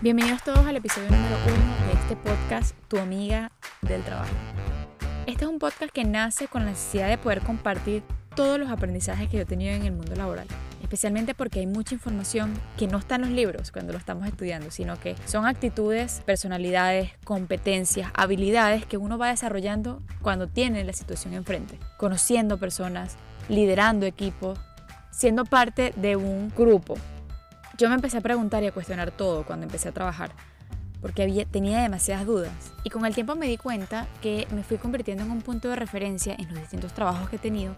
Bienvenidos todos al episodio número uno de este podcast, Tu amiga del trabajo. Este es un podcast que nace con la necesidad de poder compartir todos los aprendizajes que yo he tenido en el mundo laboral, especialmente porque hay mucha información que no está en los libros cuando lo estamos estudiando, sino que son actitudes, personalidades, competencias, habilidades que uno va desarrollando cuando tiene la situación enfrente, conociendo personas, liderando equipos, siendo parte de un grupo yo me empecé a preguntar y a cuestionar todo cuando empecé a trabajar, porque tenía demasiadas dudas. Y con el tiempo me di cuenta que me fui convirtiendo en un punto de referencia en los distintos trabajos que he tenido,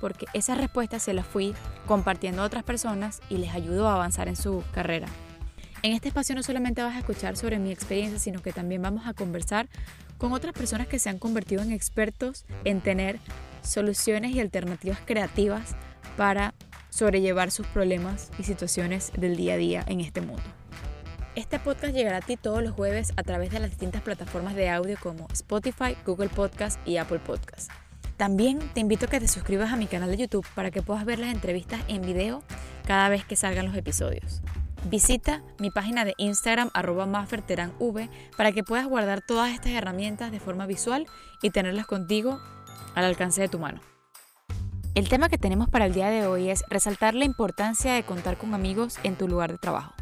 porque esas respuestas se las fui compartiendo a otras personas y les ayudó a avanzar en su carrera. En este espacio no solamente vas a escuchar sobre mi experiencia, sino que también vamos a conversar con otras personas que se han convertido en expertos en tener soluciones y alternativas creativas para sobrellevar sus problemas y situaciones del día a día en este mundo. Este podcast llegará a ti todos los jueves a través de las distintas plataformas de audio como Spotify, Google Podcast y Apple Podcast. También te invito a que te suscribas a mi canal de YouTube para que puedas ver las entrevistas en video cada vez que salgan los episodios. Visita mi página de Instagram mafferteranv para que puedas guardar todas estas herramientas de forma visual y tenerlas contigo al alcance de tu mano. El tema que tenemos para el día de hoy es resaltar la importancia de contar con amigos en tu lugar de trabajo.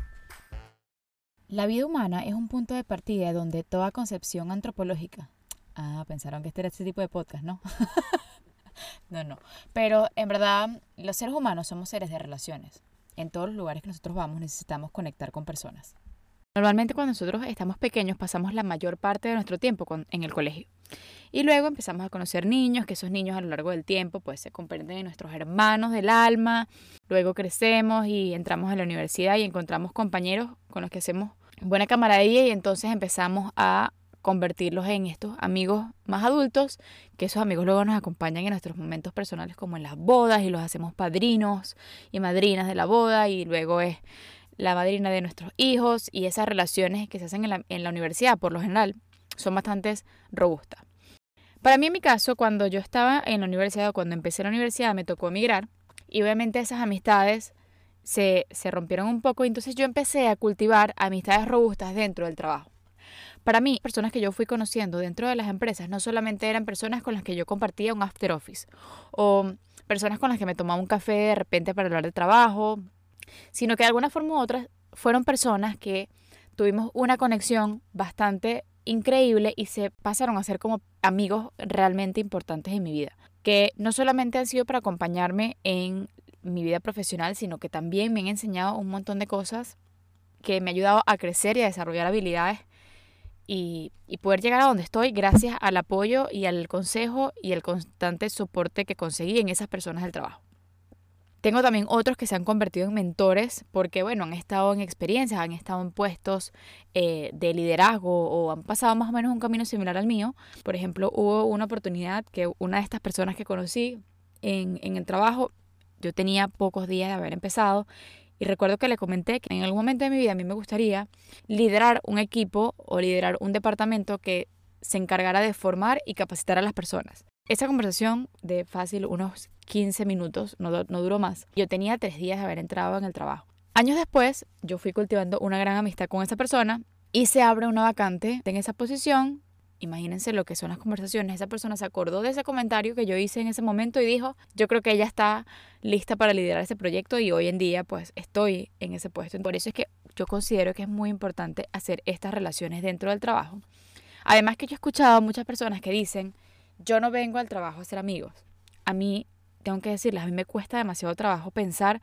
La vida humana es un punto de partida donde toda concepción antropológica... Ah, pensaron que este era este tipo de podcast, ¿no? no, no. Pero en verdad, los seres humanos somos seres de relaciones. En todos los lugares que nosotros vamos necesitamos conectar con personas. Normalmente cuando nosotros estamos pequeños pasamos la mayor parte de nuestro tiempo en el colegio. Y luego empezamos a conocer niños, que esos niños a lo largo del tiempo pues se comprenden en nuestros hermanos del alma. Luego crecemos y entramos a la universidad y encontramos compañeros con los que hacemos buena camaradería y entonces empezamos a convertirlos en estos amigos más adultos, que esos amigos luego nos acompañan en nuestros momentos personales como en las bodas y los hacemos padrinos y madrinas de la boda y luego es la madrina de nuestros hijos y esas relaciones que se hacen en la, universidad por lo general son bastante robustas. Para mí en mi caso, cuando yo estaba en la universidad o cuando empecé la universidad me tocó emigrar y obviamente esas amistades se, se rompieron un poco y entonces yo empecé a cultivar amistades robustas dentro del trabajo. Para mí, personas que yo fui conociendo dentro de las empresas no solamente eran personas con las que yo compartía un after office o personas con las que me tomaba un café de repente para hablar de trabajo sino que de alguna forma u otra fueron personas que tuvimos una conexión bastante increíble y se pasaron a ser como amigos realmente importantes en mi vida, que no solamente han sido para acompañarme en mi vida profesional, sino que también me han enseñado un montón de cosas que me han ayudado a crecer y a desarrollar habilidades y, y, poder llegar a donde estoy gracias al apoyo y al consejo y el constante soporte que conseguí en esas personas del trabajo. Tengo también otros que se han convertido en mentores porque, bueno, han estado en experiencias, han estado en puestos eh, de liderazgo o han pasado más o menos un camino similar al mío. Por ejemplo, hubo una oportunidad que una de estas personas que conocí en, en el trabajo, yo tenía pocos días de haber empezado y recuerdo que le comenté que en algún momento de mi vida a mí me gustaría liderar un equipo o liderar un departamento que se encargara de formar y capacitar a las personas. Esa conversación de fácil unos 15 minutos, no, no duró más. Yo tenía tres días de haber entrado en el trabajo. Años después, yo fui cultivando una gran amistad con esa persona y se abre una vacante en esa posición. Imagínense lo que son las conversaciones. Esa persona se acordó de ese comentario que yo hice en ese momento y dijo, yo creo que ella está lista para liderar ese proyecto y hoy en día pues estoy en ese puesto. Por eso es que yo considero que es muy importante hacer estas relaciones dentro del trabajo. Además que yo he escuchado a muchas personas que dicen, yo no vengo al trabajo a ser amigos. A mí, tengo que decirles, a mí me cuesta demasiado trabajo pensar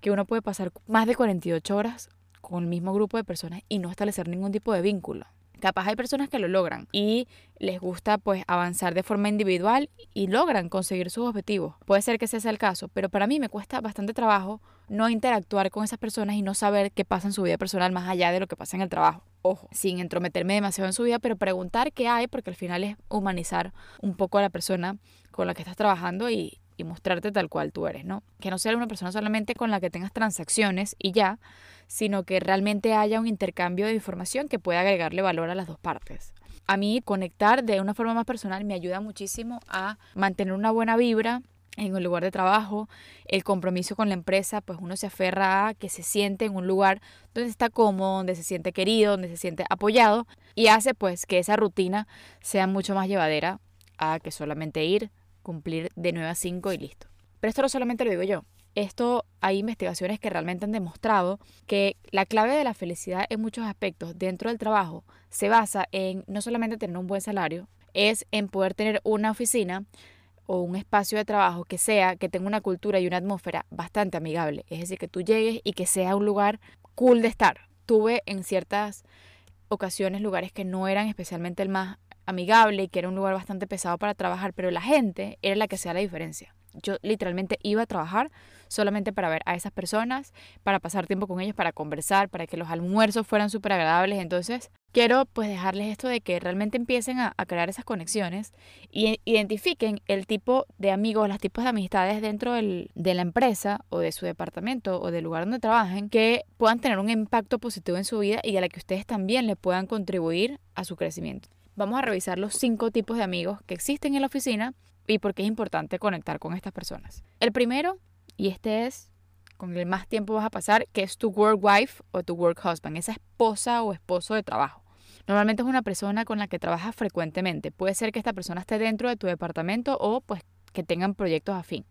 que uno puede pasar más de 48 horas con el mismo grupo de personas y no establecer ningún tipo de vínculo. Capaz hay personas que lo logran y les gusta pues avanzar de forma individual y logran conseguir sus objetivos. Puede ser que ese sea el caso, pero para mí me cuesta bastante trabajo no interactuar con esas personas y no saber qué pasa en su vida personal más allá de lo que pasa en el trabajo ojo, sin entrometerme demasiado en su vida, pero preguntar qué hay, porque al final es humanizar un poco a la persona con la que estás trabajando y, mostrarte tal cual tú eres, ¿no? Que no sea una persona solamente con la que tengas transacciones y ya, sino que realmente haya un intercambio de información que pueda agregarle valor a las dos partes. A mí conectar de una forma más personal me ayuda muchísimo a mantener una buena vibra en el lugar de trabajo, el compromiso con la empresa, pues uno se aferra a que se siente en un lugar donde está cómodo, donde se siente querido, donde se siente apoyado y hace pues que esa rutina sea mucho más llevadera a que solamente ir, cumplir de 9 a 5 y listo. Pero esto no solamente lo digo yo. Esto hay investigaciones que realmente han demostrado que la clave de la felicidad en muchos aspectos dentro del trabajo se basa en no solamente tener un buen salario, es en poder tener una oficina o un espacio de trabajo que sea, que tenga una cultura y una atmósfera bastante amigable. Es decir, que tú llegues y que sea un lugar cool de estar. Tuve en ciertas ocasiones lugares que no eran especialmente el más amigable y que era un lugar bastante pesado para trabajar, pero la gente era la que hacía la diferencia. Yo literalmente iba a trabajar solamente para ver a esas personas, para pasar tiempo con ellos, para conversar, para que los almuerzos fueran súper agradables. Entonces, quiero pues dejarles esto de que realmente empiecen a, a, crear esas conexiones y identifiquen el tipo de amigos, los tipos de amistades dentro del, de la empresa o de su departamento o del lugar donde trabajen que puedan tener un impacto positivo en su vida y a la que ustedes también le puedan contribuir a su crecimiento. Vamos a revisar los cinco tipos de amigos que existen en la oficina y por qué es importante conectar con estas personas. El primero, y este es con el más tiempo vas a pasar, que es tu work wife o tu work husband, esa esposa o esposo de trabajo. Normalmente es una persona con la que trabajas frecuentemente. Puede ser que esta persona esté dentro de tu departamento o pues que tengan proyectos afín.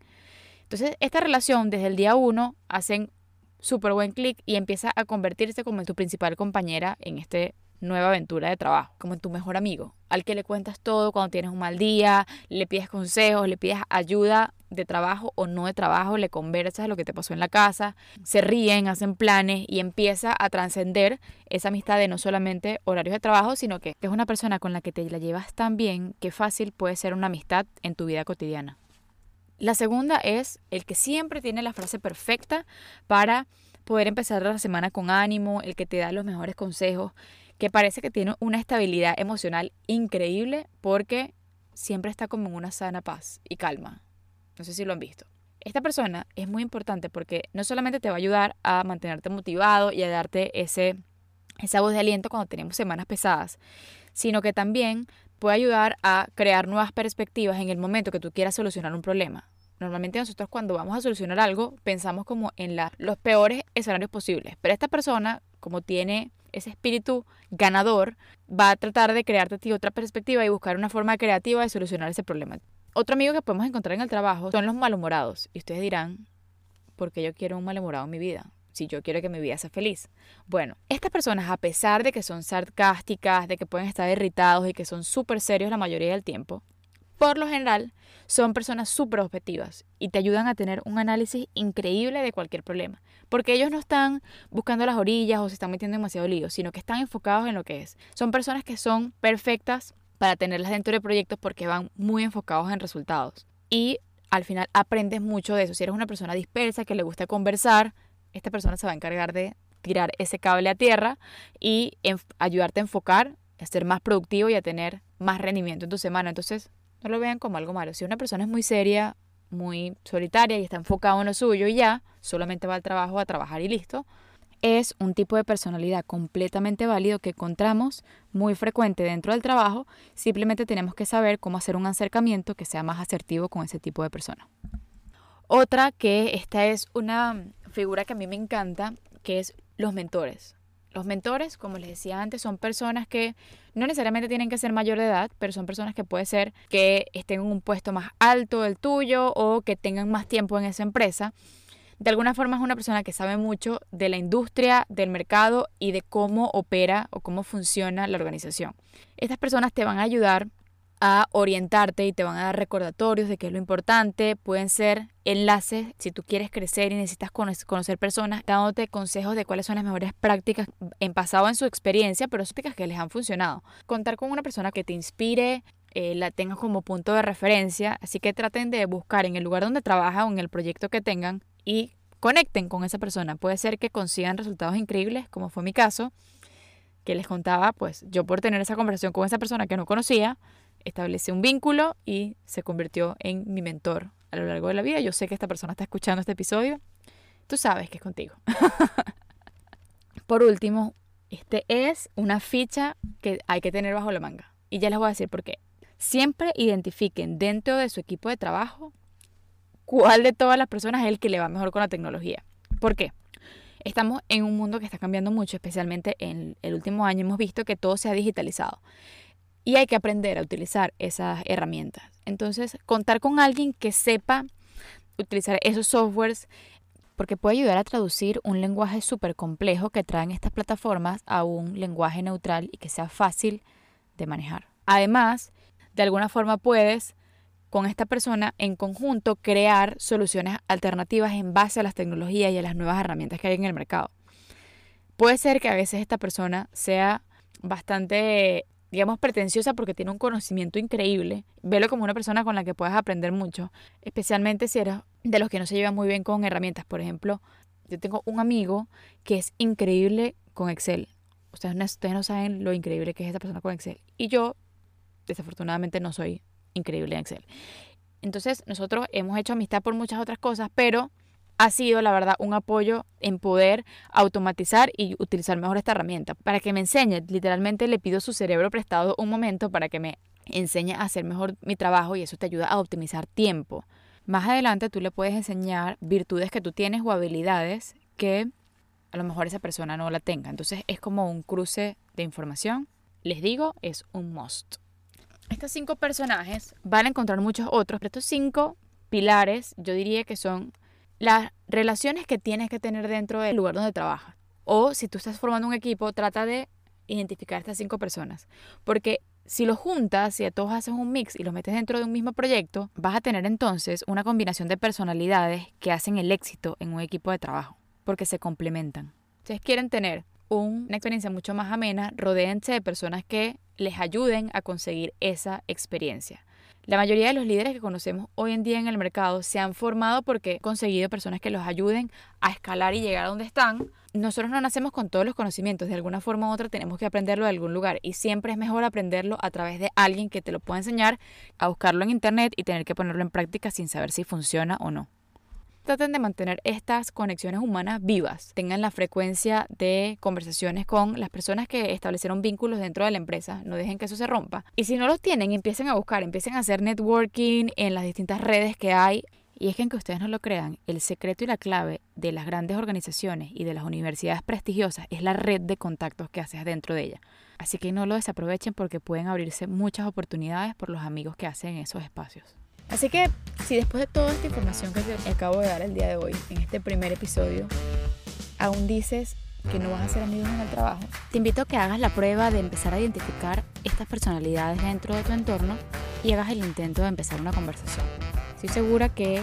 Entonces, esta relación desde el día uno hacen súper buen clic y empieza a convertirse como tu principal compañera en este nueva aventura de trabajo, como en tu mejor amigo, al que le cuentas todo cuando tienes un mal día, le pides consejos, le pides ayuda de trabajo o no de trabajo, le conversas lo que te pasó en la casa, se ríen, hacen planes y empieza a trascender esa amistad de no solamente horarios de trabajo, sino que es una persona con la que te la llevas tan bien que fácil puede ser una amistad en tu vida cotidiana. La segunda es el que siempre tiene la frase perfecta para poder empezar la semana con ánimo, el que te da los mejores consejos, que parece que tiene una estabilidad emocional increíble porque siempre está como en una sana paz y calma. No sé si lo han visto. Esta persona es muy importante porque no solamente te va a ayudar a mantenerte motivado y a darte ese, esa voz de aliento cuando tenemos semanas pesadas, sino que también puede ayudar a crear nuevas perspectivas en el momento que tú quieras solucionar un problema. Normalmente nosotros cuando vamos a solucionar algo pensamos como en la, los peores escenarios posibles, pero esta persona como tiene ese espíritu ganador, va a tratar de crearte a ti otra perspectiva y buscar una forma creativa de solucionar ese problema. Otro amigo que podemos encontrar en el trabajo son los malhumorados. Y ustedes dirán, ¿por qué yo quiero un malhumorado en mi vida? Si yo quiero que mi vida sea feliz. Bueno, estas personas, a pesar de que son sarcásticas, de que pueden estar irritados y que son súper serios la mayoría del tiempo, por lo general son personas súper objetivas y te ayudan a tener un análisis increíble de cualquier problema. Porque ellos no están buscando las orillas o se están metiendo demasiado lío, sino que están enfocados en lo que es. Son personas que son perfectas para tenerlas dentro de proyectos porque van muy enfocados en resultados. Y al final aprendes mucho de eso. Si eres una persona dispersa que le gusta conversar, esta persona se va a encargar de tirar ese cable a tierra y ayudarte a enfocar, a ser más productivo y a tener más rendimiento en tu semana. Entonces, no lo vean como algo malo. Si una persona es muy seria, muy solitaria y está enfocado en lo suyo y ya, solamente va al trabajo a trabajar y listo, es un tipo de personalidad completamente válido que encontramos muy frecuente dentro del trabajo, simplemente tenemos que saber cómo hacer un acercamiento que sea más asertivo con ese tipo de persona. Otra que esta es una figura que a mí me encanta, que es los mentores. Los mentores, como les decía antes, son personas que no necesariamente tienen que ser mayor de edad, pero son personas que puede ser que estén en un puesto más alto del tuyo o que tengan más tiempo en esa empresa. De alguna forma es una persona que sabe mucho de la industria, del mercado y de cómo opera o cómo funciona la organización. Estas personas te van a ayudar a orientarte y te van a dar recordatorios de qué es lo importante. Pueden ser enlaces si tú quieres crecer y necesitas conocer personas, dándote consejos de cuáles son las mejores prácticas en pasado en su experiencia, pero prácticas que les han funcionado. Contar con una persona que te inspire, eh, la tengas como punto de referencia, así que traten de buscar en el lugar donde trabajan o en el proyecto que tengan y conecten con esa persona. Puede ser que consigan resultados increíbles, como fue mi caso, que les contaba, pues yo por tener esa conversación con esa persona que no conocía, establecí un vínculo y se convirtió en mi mentor a lo largo de la vida. Yo sé que esta persona está escuchando este episodio. Tú sabes que es contigo. Por último, este es una ficha que hay que tener bajo la manga. Y ya les voy a decir por qué. Siempre identifiquen dentro de su equipo de trabajo cuál de todas las personas es el que le va mejor con la tecnología. ¿Por qué? Estamos en un mundo que está cambiando mucho, especialmente en el último año hemos visto que todo se ha digitalizado y hay que aprender a utilizar esas herramientas. Entonces, contar con alguien que sepa utilizar esos softwares porque puede ayudar a traducir un lenguaje súper complejo que traen estas plataformas a un lenguaje neutral y que sea fácil de manejar. Además, de alguna forma puedes con esta persona en conjunto crear soluciones alternativas en base a las tecnologías y a las nuevas herramientas que hay en el mercado. Puede ser que a veces esta persona sea bastante, digamos, pretenciosa porque tiene un conocimiento increíble. Velo como una persona con la que puedes aprender mucho, especialmente si eres de los que no se llevan muy bien con herramientas. Por ejemplo, yo tengo un amigo que es increíble con Excel. Ustedes no, ustedes no saben lo increíble que es esta persona con Excel. Y yo, desafortunadamente, no soy increíble en Excel. Entonces, nosotros hemos hecho amistad por muchas otras cosas, pero ha sido, la verdad, un apoyo en poder automatizar y utilizar mejor esta herramienta. Para que me enseñe, literalmente le pido su cerebro prestado un momento para que me enseñe a hacer mejor mi trabajo y eso te ayuda a optimizar tiempo. Más adelante tú le puedes enseñar virtudes que tú tienes o habilidades que a lo mejor esa persona no la tenga. Entonces es como un cruce de información. Les digo, es un must. Estos cinco personajes van a encontrar muchos otros, pero estos cinco pilares yo diría que son las relaciones que tienes que tener dentro del lugar donde trabajas. O si tú estás formando un equipo, trata de identificar estas cinco personas. Porque si los juntas, si a todos haces un mix y los metes dentro de un mismo proyecto, vas a tener entonces una combinación de personalidades que hacen el éxito en un equipo de trabajo, porque se complementan. Ustedes quieren tener una experiencia mucho más amena, rodéense de personas que les ayuden a conseguir esa experiencia. La mayoría de los líderes que conocemos hoy en día en el mercado se han formado porque han conseguido personas que los ayuden a escalar y llegar a donde están. Nosotros no nacemos con todos los conocimientos, de alguna forma u otra tenemos que aprenderlo de algún lugar y siempre es mejor aprenderlo a través de alguien que te lo pueda enseñar, a buscarlo en internet y tener que ponerlo en práctica sin saber si funciona o no traten de mantener estas conexiones humanas vivas, tengan la frecuencia de conversaciones con las personas que establecieron vínculos dentro de la empresa, no dejen que eso se rompa. Y si no los tienen, empiecen a buscar, empiecen a hacer networking en las distintas redes que hay. Y es que aunque ustedes no lo crean, el secreto y la clave de las grandes organizaciones y de las universidades prestigiosas es la red de contactos que haces dentro de ella. Así que no lo desaprovechen porque pueden abrirse muchas oportunidades por los amigos que hacen en esos espacios. Así que si después de toda esta información que te acabo de dar el día de hoy, en este primer episodio, aún dices que no vas a ser amigos en el trabajo, te invito a que hagas la prueba de empezar a identificar estas personalidades dentro de tu entorno y hagas el intento de empezar una conversación. Estoy segura que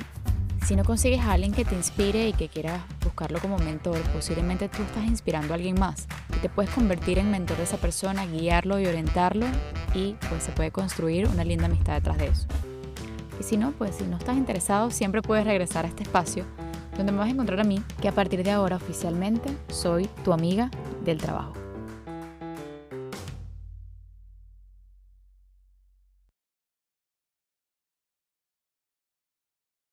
si no consigues a alguien que te inspire y que quieras buscarlo como mentor, posiblemente tú estás inspirando a alguien más y te puedes convertir en mentor de esa persona, guiarlo y orientarlo y pues se puede construir una linda amistad detrás de eso. Y si no, pues si no estás interesado, siempre puedes regresar a este espacio donde me vas a encontrar a mí, que a partir de ahora oficialmente soy tu amiga del trabajo.